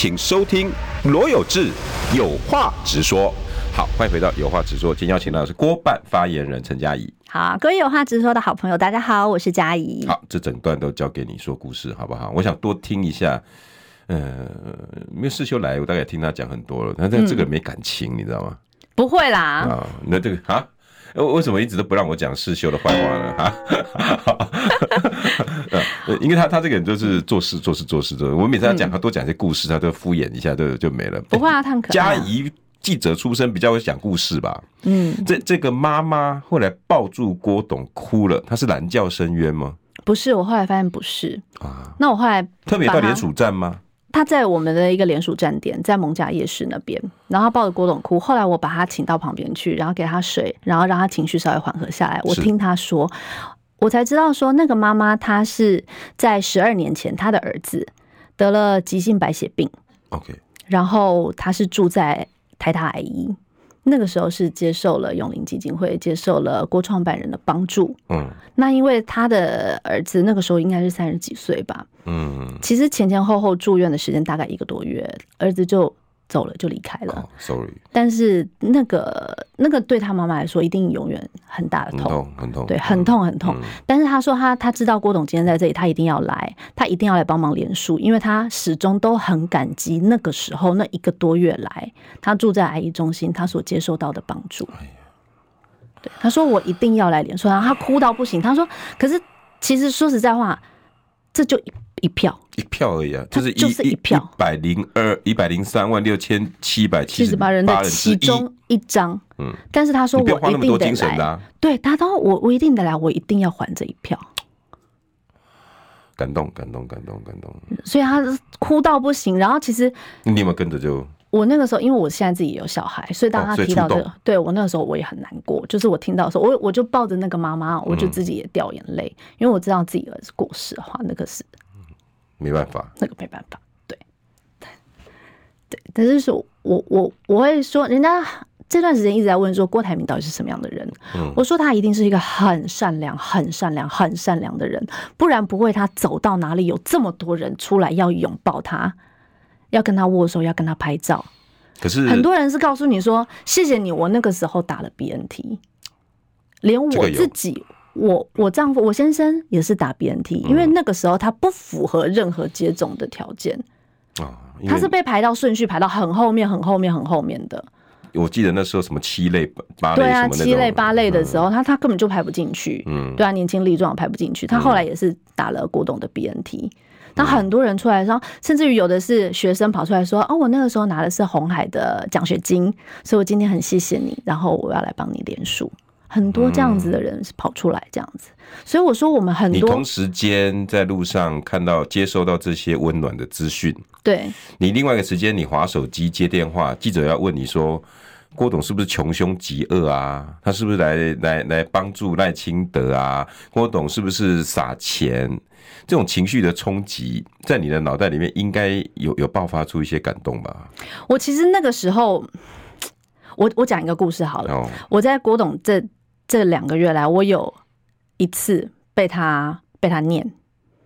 请收听罗有志有话直说。好，欢迎回到有话直说。今天邀请到的是郭办发言人陈佳怡。好，各位有话直说的好朋友，大家好，我是佳怡。好，这整段都交给你说故事，好不好？我想多听一下。呃，没有世修来，我大概听他讲很多了，但这个没感情，嗯、你知道吗？不会啦。啊，那这个啊。为什么一直都不让我讲世修的坏话呢？哈，因为他他这个人就是做事做事做事做。我每次他讲，他多讲些故事，他都敷衍一下，就就没了。不会啊，他很可爱。佳怡记者出身，比较会讲故事吧？嗯，这这个妈妈后来抱住郭董哭了，她是蓝教深渊吗？不是，我后来发现不是啊。那我后来特别到连署站吗？他在我们的一个连署站点，在艋舺夜市那边，然后抱着郭董哭。后来我把他请到旁边去，然后给他水，然后让他情绪稍微缓和下来。我听他说，我才知道说那个妈妈她是在十二年前，她的儿子得了急性白血病。OK，然后她是住在台大癌医。那个时候是接受了永林基金会，接受了郭创办人的帮助。嗯，那因为他的儿子那个时候应该是三十几岁吧。嗯，其实前前后后住院的时间大概一个多月，儿子就。走了就离开了，oh，sorry。但是那个那个对他妈妈来说，一定永远很大的痛，很痛，很痛，对，很痛很痛。嗯、但是他说他他知道郭董今天在这里，他一定要来，他一定要来帮忙连署，因为他始终都很感激那个时候那一个多月来，他住在癌医中心，他所接受到的帮助。对，他说我一定要来连署，然后他哭到不行。他说，可是其实说实在话，这就。一票，一票而已啊，就是一一票，一百零二，一百零三万六千七百七十八人的其中一张。嗯，但是他说我一定得来，对，他说我我一定得来，我一定要还这一票。感动，感动，感动，感动。所以他哭到不行，然后其实你有没有跟着就？我那个时候，因为我现在自己有小孩，所以当他提到这个，对我那个时候我也很难过。就是我听到的时候，我我就抱着那个妈妈，我就自己也掉眼泪，因为我知道自己儿子过世的话，那个是。没办法，那个没办法，对，对，对。但是说，我我我会说，人家这段时间一直在问说，郭台铭到底是什么样的人？嗯，我说他一定是一个很善良、很善良、很善良的人，不然不会他走到哪里有这么多人出来要拥抱他，要跟他握手，要跟他拍照。可是很多人是告诉你说，谢谢你，我那个时候打了 BNT，连我自己。我我丈夫我先生也是打 BNT，因为那个时候他不符合任何接种的条件啊，他是被排到顺序排到很后面很后面很后面的。我记得那时候什么七类八类对啊，七类八类的时候，他他根本就排不进去。嗯，对啊，年轻力壮排不进去。他后来也是打了郭董的 BNT，那很多人出来说，甚至于有的是学生跑出来说：“哦，我那个时候拿的是红海的奖学金，所以我今天很谢谢你，然后我要来帮你连署。”很多这样子的人是跑出来这样子，所以我说我们很多。你同时间在路上看到、接收到这些温暖的资讯，对。你另外一个时间，你划手机接电话，记者要问你说。郭董是不是穷凶极恶啊？他是不是来来来帮助赖清德啊？郭董是不是撒钱？这种情绪的冲击，在你的脑袋里面应该有有爆发出一些感动吧？我其实那个时候，我我讲一个故事好了。Oh. 我在郭董这这两个月来，我有一次被他被他念，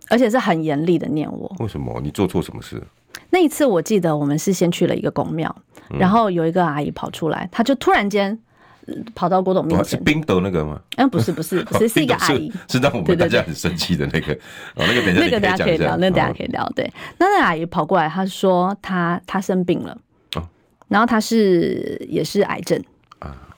而且是很严厉的念我。为什么？你做错什么事？那一次我记得，我们是先去了一个公庙。然后有一个阿姨跑出来，她就突然间跑到郭董面前。是冰斗那个吗？嗯，不是不是，不 是是一个阿姨，是让我们大家很生气的那个。哦，那个等下那个大家可以聊，那个大家可以聊。对，那那个阿姨跑过来，她说她她生病了，然后她是也是癌症啊，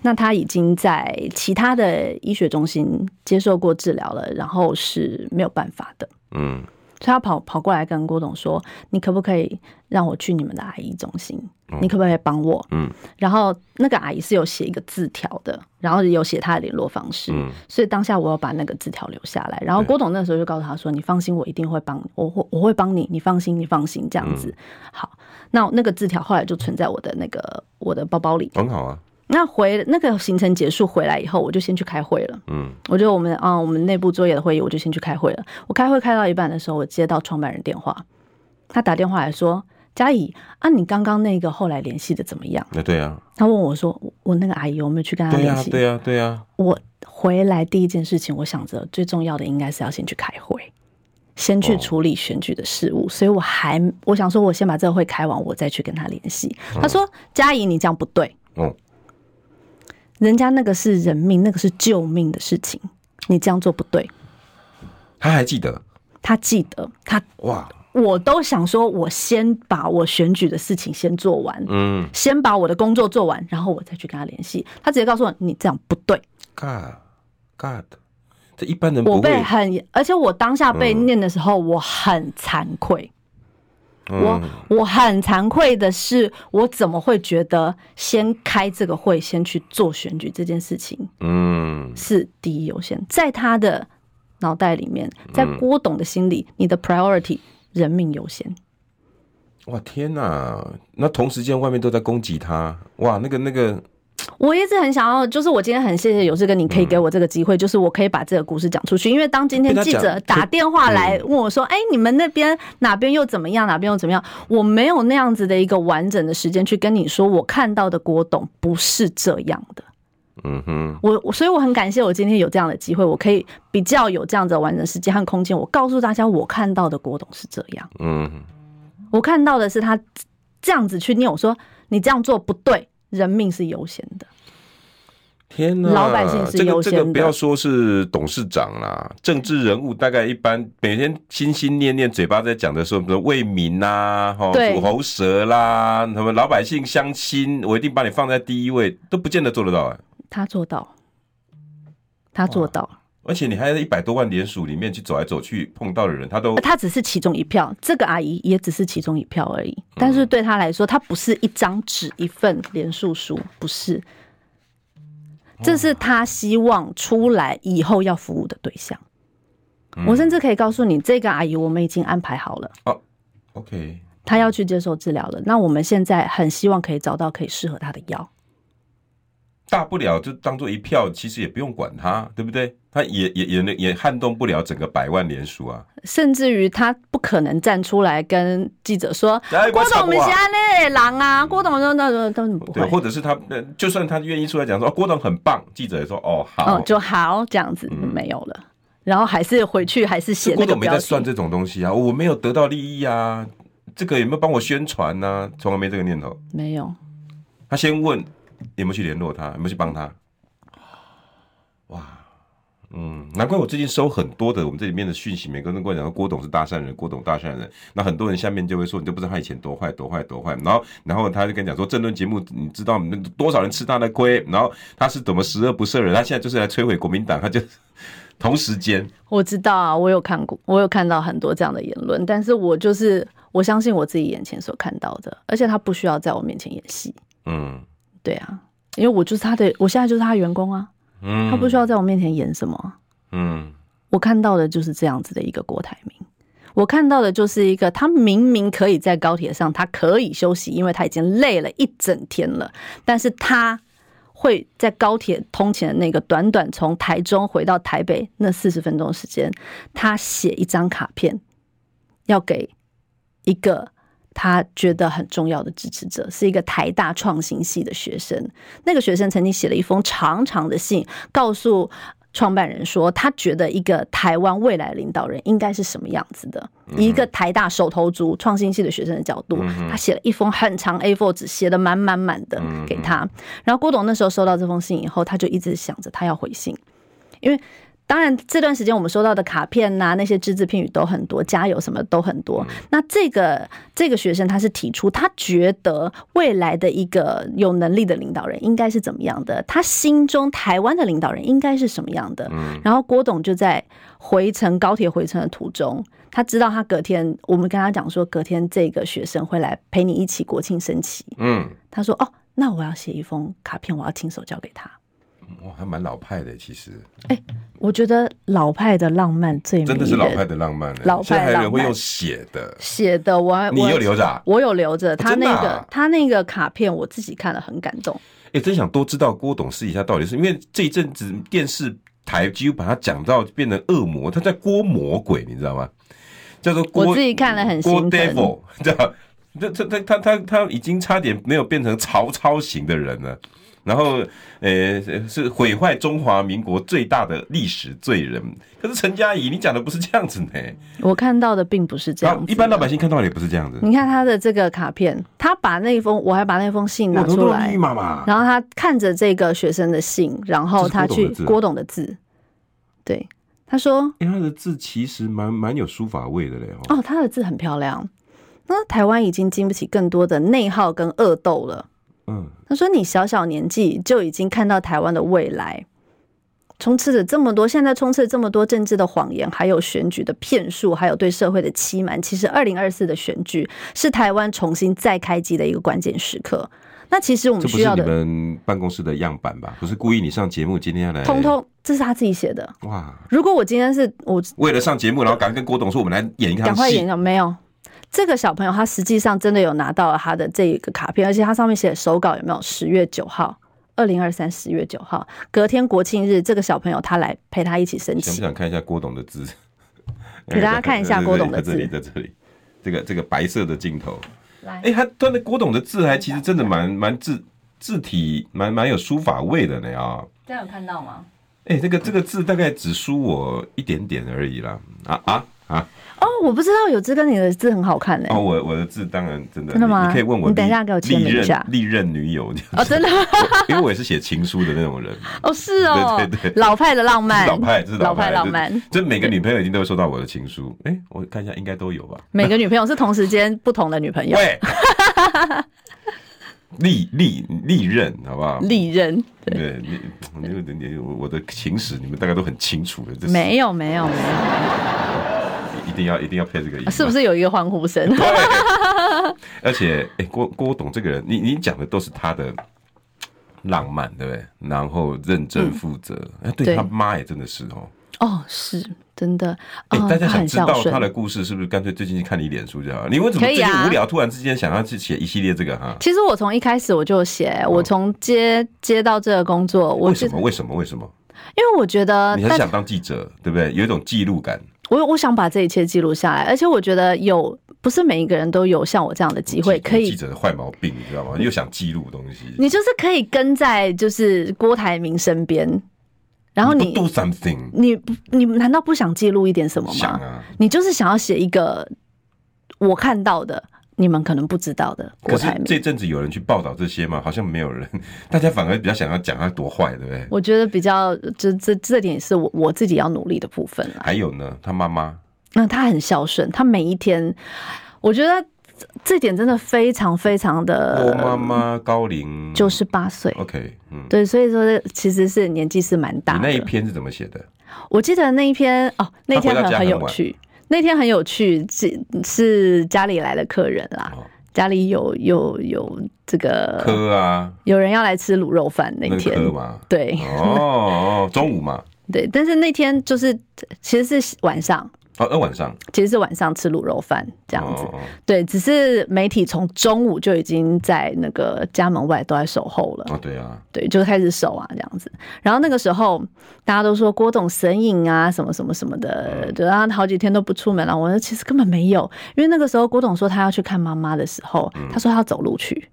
那他已经在其他的医学中心接受过治疗了，然后是没有办法的。嗯。所以他跑跑过来跟郭董说：“你可不可以让我去你们的阿姨中心？你可不可以帮我？”嗯，然后那个阿姨是有写一个字条的，然后有写她的联络方式。嗯，所以当下我要把那个字条留下来。然后郭董那时候就告诉他说：“你放心，我一定会帮，我会我会帮你，你放心，你放心。”这样子。好，那那个字条后来就存在我的那个我的包包里。很好啊。那回那个行程结束回来以后，我就先去开会了。嗯，我觉得我们啊，我们内部作业的会议，我就先去开会了。我开会开到一半的时候，我接到创办人电话，他打电话来说：“佳怡啊，你刚刚那个后来联系的怎么样？”那对啊。他问我说：“我那个阿姨有没有去跟他联系？”对啊，对啊。我回来第一件事情，我想着最重要的应该是要先去开会，先去处理选举的事务，所以我还我想说，我先把这个会开完，我再去跟他联系。他说：“佳怡，你这样不对。”嗯。人家那个是人命，那个是救命的事情，你这样做不对。他还记得，他记得，他哇，我都想说，我先把我选举的事情先做完，嗯，先把我的工作做完，然后我再去跟他联系。他直接告诉我，你这样不对。God God，这一般人不会。我被很，而且我当下被念的时候，我很惭愧。我我很惭愧的是，我怎么会觉得先开这个会，先去做选举这件事情，嗯，是第一优先，在他的脑袋里面，在郭董的心里，你的 priority 人命优先。哇天哪！那同时间外面都在攻击他，哇，那个那个。我一直很想要，就是我今天很谢谢有志哥，你可以给我这个机会，嗯、就是我可以把这个故事讲出去。因为当今天记者打电话来问我说：“哎、嗯欸，你们那边哪边又怎么样？哪边又怎么样？”我没有那样子的一个完整的时间去跟你说，我看到的郭董不是这样的。嗯哼，我所以我很感谢我今天有这样的机会，我可以比较有这样子的完整时间和空间，我告诉大家我看到的郭董是这样。嗯，我看到的是他这样子去念我说：“你这样做不对。”人命是优先的，天呐！老百姓是优先的。这个这个不要说是董事长啦，政治人物大概一般每天心心念念，嘴巴在讲的时候，比如为民呐，哈，吐喉舌啦，什么老百姓相亲，我一定把你放在第一位，都不见得做得到哎。他做到，他做到。而且你还在一百多万连署里面去走来走去，碰到的人他都，他只是其中一票，这个阿姨也只是其中一票而已。但是对他来说，他不是一张纸一份连署书，不是，这是他希望出来以后要服务的对象。我甚至可以告诉你，这个阿姨我们已经安排好了。哦，OK，他要去接受治疗了。那我们现在很希望可以找到可以适合他的药。大不了就当做一票，其实也不用管他，对不对？他也也也也撼动不了整个百万联署啊。甚至于他不可能站出来跟记者说：“郭董，我们现在那狼啊！”郭董说：“那那都不会。”或者是他，就算他愿意出来讲说：“郭董很棒。”记者也说：“哦，好，哦、就好这样子，没有了。嗯”然后还是回去还是写那个。郭董没在算这种东西啊，我没有得到利益啊，这个有没有帮我宣传呢、啊？从来没这个念头。没有。他先问。有没有去联络他？有没有去帮他？哇，嗯，难怪我最近收很多的我们这里面的讯息，每个人跟我讲说郭董是大善人，郭董大善人。那很多人下面就会说，你都不知道他以前多坏多坏多坏。然后，然后他就跟你讲说，政论节目你知道多少人吃他的亏？然后他是怎么十恶不赦人？他现在就是来摧毁国民党，他就同时间，我知道啊，我有看过，我有看到很多这样的言论，但是我就是我相信我自己眼前所看到的，而且他不需要在我面前演戏。嗯，对啊，因为我就是他的，我现在就是他的员工啊，嗯，他不需要在我面前演什么，嗯，我看到的就是这样子的一个郭台铭，我看到的就是一个他明明可以在高铁上，他可以休息，因为他已经累了一整天了，但是他。会在高铁通勤的那个短短从台中回到台北那四十分钟时间，他写一张卡片，要给一个他觉得很重要的支持者，是一个台大创新系的学生。那个学生曾经写了一封长长的信，告诉。创办人说，他觉得一个台湾未来领导人应该是什么样子的？一个台大手头族创新系的学生的角度，他写了一封很长 A4 纸，写的满满满的给他。然后郭董那时候收到这封信以后，他就一直想着他要回信，因为。当然，这段时间我们收到的卡片呐、啊，那些只字片语都很多，加油什么都很多。那这个这个学生他是提出，他觉得未来的一个有能力的领导人应该是怎么样的？他心中台湾的领导人应该是什么样的？然后郭董就在回程高铁回程的途中，他知道他隔天我们跟他讲说，隔天这个学生会来陪你一起国庆升旗。嗯，他说哦，那我要写一封卡片，我要亲手交给他。哇，还蛮老派的，其实。哎、欸，我觉得老派的浪漫最，真的是老派的浪漫。老派还有人会用写的，写的我，我你有留着、啊？我有留着。他那个、啊、他那个卡片，我自己看了很感动。哎、欸，真想多知道郭董私底下到底是因为这一阵子电视台几乎把他讲到变成恶魔，他在郭魔鬼，你知道吗？叫做郭，我自己看了很心疼。devil，知道？他他他他他他已经差点没有变成曹操型的人了。然后，呃，是毁坏中华民国最大的历史罪人。可是陈嘉怡，你讲的不是这样子呢？我看到的并不是这样子，一般老百姓看到的也不是这样子。你看他的这个卡片，他把那封，我还把那封信拿出来，然后他看着这个学生的信，然后他去郭董的字，对，他说，因为他的字其实蛮蛮有书法味的嘞。哦，他的字很漂亮。那台湾已经经不起更多的内耗跟恶斗了。嗯，他说：“你小小年纪就已经看到台湾的未来，充斥着这么多，现在充斥这么多政治的谎言，还有选举的骗术，还有对社会的欺瞒。其实，二零二四的选举是台湾重新再开机的一个关键时刻。那其实我们需要的，这不是你们办公室的样板吧？不是故意你上节目今天要来，通通这是他自己写的。哇！如果我今天是我为了上节目，然后赶快跟郭董说，我们来演一场戏，赶快演没有。”这个小朋友他实际上真的有拿到了他的这一个卡片，而且他上面写的手稿有没有？十月九号，二零二三十月九号，隔天国庆日，这个小朋友他来陪他一起升旗。想不想看一下郭董的字？给大家看一下郭董的字，在这里，在这里，这个这个白色的镜头。来，哎，他他的郭董的字还其实真的蛮蛮字字体蛮蛮有书法味的呢啊！大家有看到吗？哎，这个这个字大概只输我一点点而已啦！啊啊啊！哦，我不知道有字跟你的字很好看嘞。哦，我我的字当然真的，真的吗？你可以问我，你等一下给我签名一下。历任女友哦，真的，因为我也是写情书的那种人。哦，是哦，对对对，老派的浪漫，老派，这是老派浪漫。就每个女朋友一定都会收到我的情书。哎，我看一下，应该都有吧？每个女朋友是同时间不同的女朋友。对，历历历任，好不好？历任，对，你你你我的情史，你们大概都很清楚的。没有，没有，没有。一定要一定要配这个音，是不是有一个欢呼声？对，而且，哎、欸，郭郭董这个人，你你讲的都是他的浪漫，对不对？然后认真负责，哎、嗯，对他妈也真的是哦。哦，是真的。哎、欸，大家想知道他的故事，是不是干脆最近去看你脸书就好了？你为什么最近无聊，突然之间想要去写一系列这个哈？其实我从一开始我就写，我从接接到这个工作，为什么？为什么？为什么？因为我觉得你很想当记者，对不对？有一种记录感。我我想把这一切记录下来，而且我觉得有不是每一个人都有像我这样的机会，可以记者的坏毛病，你知道吗？又想记录东西，你就是可以跟在就是郭台铭身边，然后你 do something，你不你难道不想记录一点什么吗？想啊，你就是想要写一个我看到的。你们可能不知道的，可是这阵子有人去报道这些吗？好像没有人，大家反而比较想要讲他多坏，对不对？我觉得比较，这这这点是我我自己要努力的部分了。还有呢，他妈妈，那他很孝顺，他每一天，我觉得这点真的非常非常的。我妈妈高龄九十八岁。OK，嗯，对，所以说其实是年纪是蛮大的。你那一篇是怎么写的？我记得那一篇哦，那天很很有趣，那天很有趣，是是家里来的客人啦。哦家里有有有这个科啊，有人要来吃卤肉饭那天对哦，中午嘛，对，但是那天就是其实是晚上。哦，那晚上其实是晚上吃卤肉饭这样子，对，只是媒体从中午就已经在那个家门外都在守候了。哦，对啊，对，就开始守啊这样子。然后那个时候大家都说郭董神隐啊，什么什么什么的，对啊，好几天都不出门了。我说其实根本没有，因为那个时候郭董说他要去看妈妈的时候，他说他要走路去。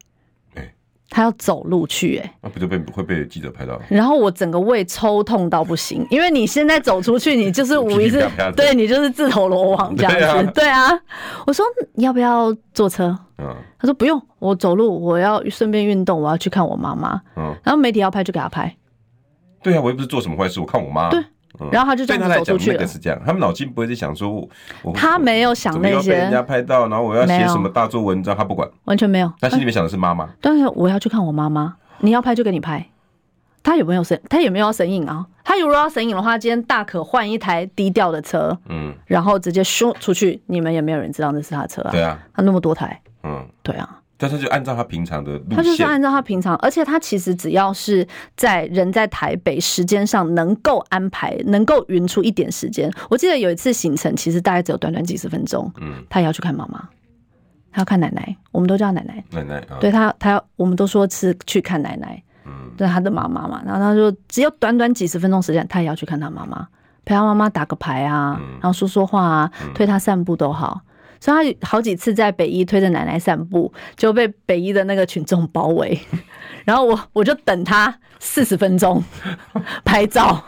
他要走路去，哎，那不就被会被记者拍到？然后我整个胃抽痛到不行，因为你现在走出去，你就是 无疑是，对你就是自投罗网这样子，对啊。我说要不要坐车？嗯，他说不用，我走路，我要顺便运动，我要去看我妈妈。嗯，然后媒体要拍就给他拍。对啊，我又不是做什么坏事，我看我妈。对。然后他就这样走出去了。那个是这样，他们脑筋不会在想说，他没有想那些。被人家拍到，然后我要写什么大作文章，他不管，完全没有。他心里面想的是妈妈。但是我要去看我妈妈，你要拍就给你拍。他有没有神？他有没有要神隐啊？他如果要神隐的话，今天大可换一台低调的车，嗯，然后直接咻出去，你们也没有人知道那是他车啊。对啊，他那么多台，嗯，对啊。但他就按照他平常的路线，他就是按照他平常，而且他其实只要是在人在台北，时间上能够安排，能够匀出一点时间。我记得有一次行程，其实大概只有短短几十分钟。嗯，他也要去看妈妈，他要看奶奶，我们都叫奶奶。奶奶啊，对他，他要，我们都说是去看奶奶。嗯，对他的妈妈嘛，然后他说只有短短几十分钟时间，他也要去看他妈妈，陪他妈妈打个牌啊，然后说说话啊，推他散步都好。所以他好几次在北医推着奶奶散步，就被北医的那个群众包围，然后我我就等他四十分钟 拍照。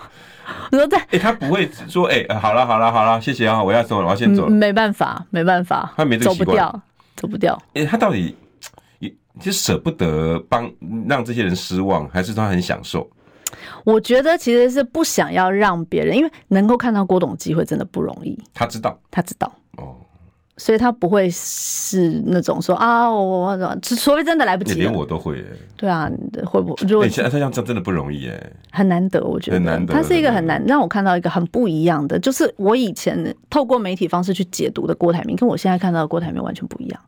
我说在，哎、欸，他不会说，哎、欸，好了好了好了，谢谢啊，我要走了，我要先走了。没办法，没办法，他没这个习惯，走不掉，走不掉。哎、欸，他到底也就舍不得帮让这些人失望，还是他很享受？我觉得其实是不想要让别人，因为能够看到郭董机会真的不容易。他知道，他知道哦。所以他不会是那种说啊，我我除非真的来不及，连我都会耶。对啊，会不会？如果现在他这样真的不容易耶，很难得，我觉得很难得。他是一个很难让我看到一个很不一样的，就是我以前透过媒体方式去解读的郭台铭，跟我现在看到的郭台铭完全不一样。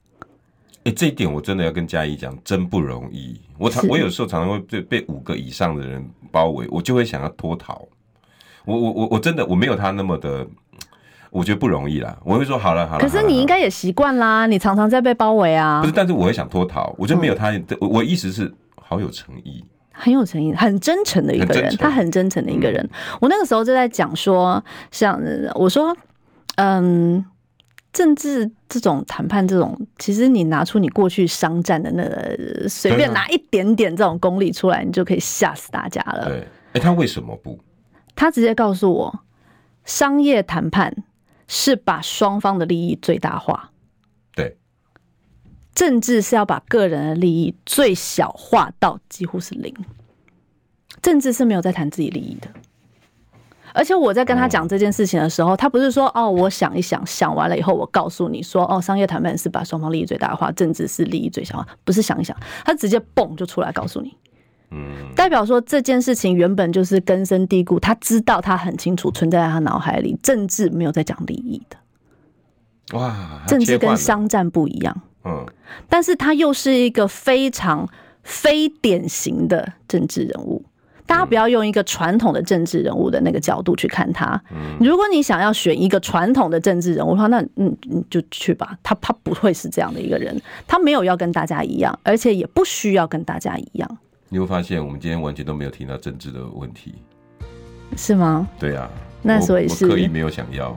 哎，这一点我真的要跟嘉义讲，真不容易。我常 我有时候常常会被被五个以上的人包围，我就会想要脱逃。我我我我真的我没有他那么的。我觉得不容易啦，我会说好了好了。可是你应该也习惯啦，你常常在被包围啊。不是，但是我会想脱逃，我就没有他。我我意思是好有诚意，很有诚意，很真诚的一个人，他很真诚的一个人。我那个时候就在讲说，像我说，嗯，政治这种谈判这种，其实你拿出你过去商战的那个，随便拿一点点这种功力出来，你就可以吓死大家了。对，哎，他为什么不？他直接告诉我，商业谈判。是把双方的利益最大化，对。政治是要把个人的利益最小化到几乎是零。政治是没有在谈自己利益的。而且我在跟他讲这件事情的时候，他不是说哦，我想一想，想完了以后我告诉你说哦，商业谈判是把双方利益最大化，政治是利益最小化，不是想一想，他直接蹦就出来告诉你。嗯，代表说这件事情原本就是根深蒂固，他知道他很清楚存在在他脑海里，政治没有在讲利益的。哇，政治跟商战不一样。嗯，但是他又是一个非常非典型的政治人物。大家不要用一个传统的政治人物的那个角度去看他。嗯，如果你想要选一个传统的政治人物的话，那嗯，你就去吧。他他不会是这样的一个人，他没有要跟大家一样，而且也不需要跟大家一样。你会发现，我们今天完全都没有提到政治的问题，是吗？对啊，那所以是我刻意没有想要。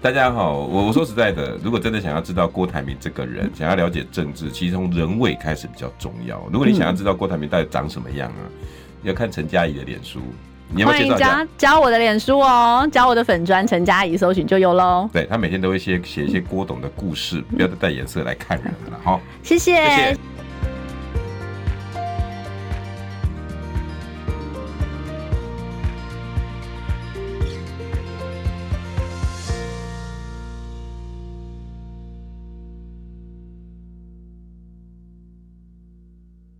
大家好，我我说实在的，如果真的想要知道郭台铭这个人，想要了解政治，其实从人位开始比较重要。如果你想要知道郭台铭到底长什么样啊，要看陈佳仪的脸书。你要不要介绍一下？欢迎加加我的脸书哦，加我的粉砖陈佳仪，搜寻就有喽。对，他每天都会写写一些郭董的故事，不要再带颜色来看人了。好，谢谢。谢谢。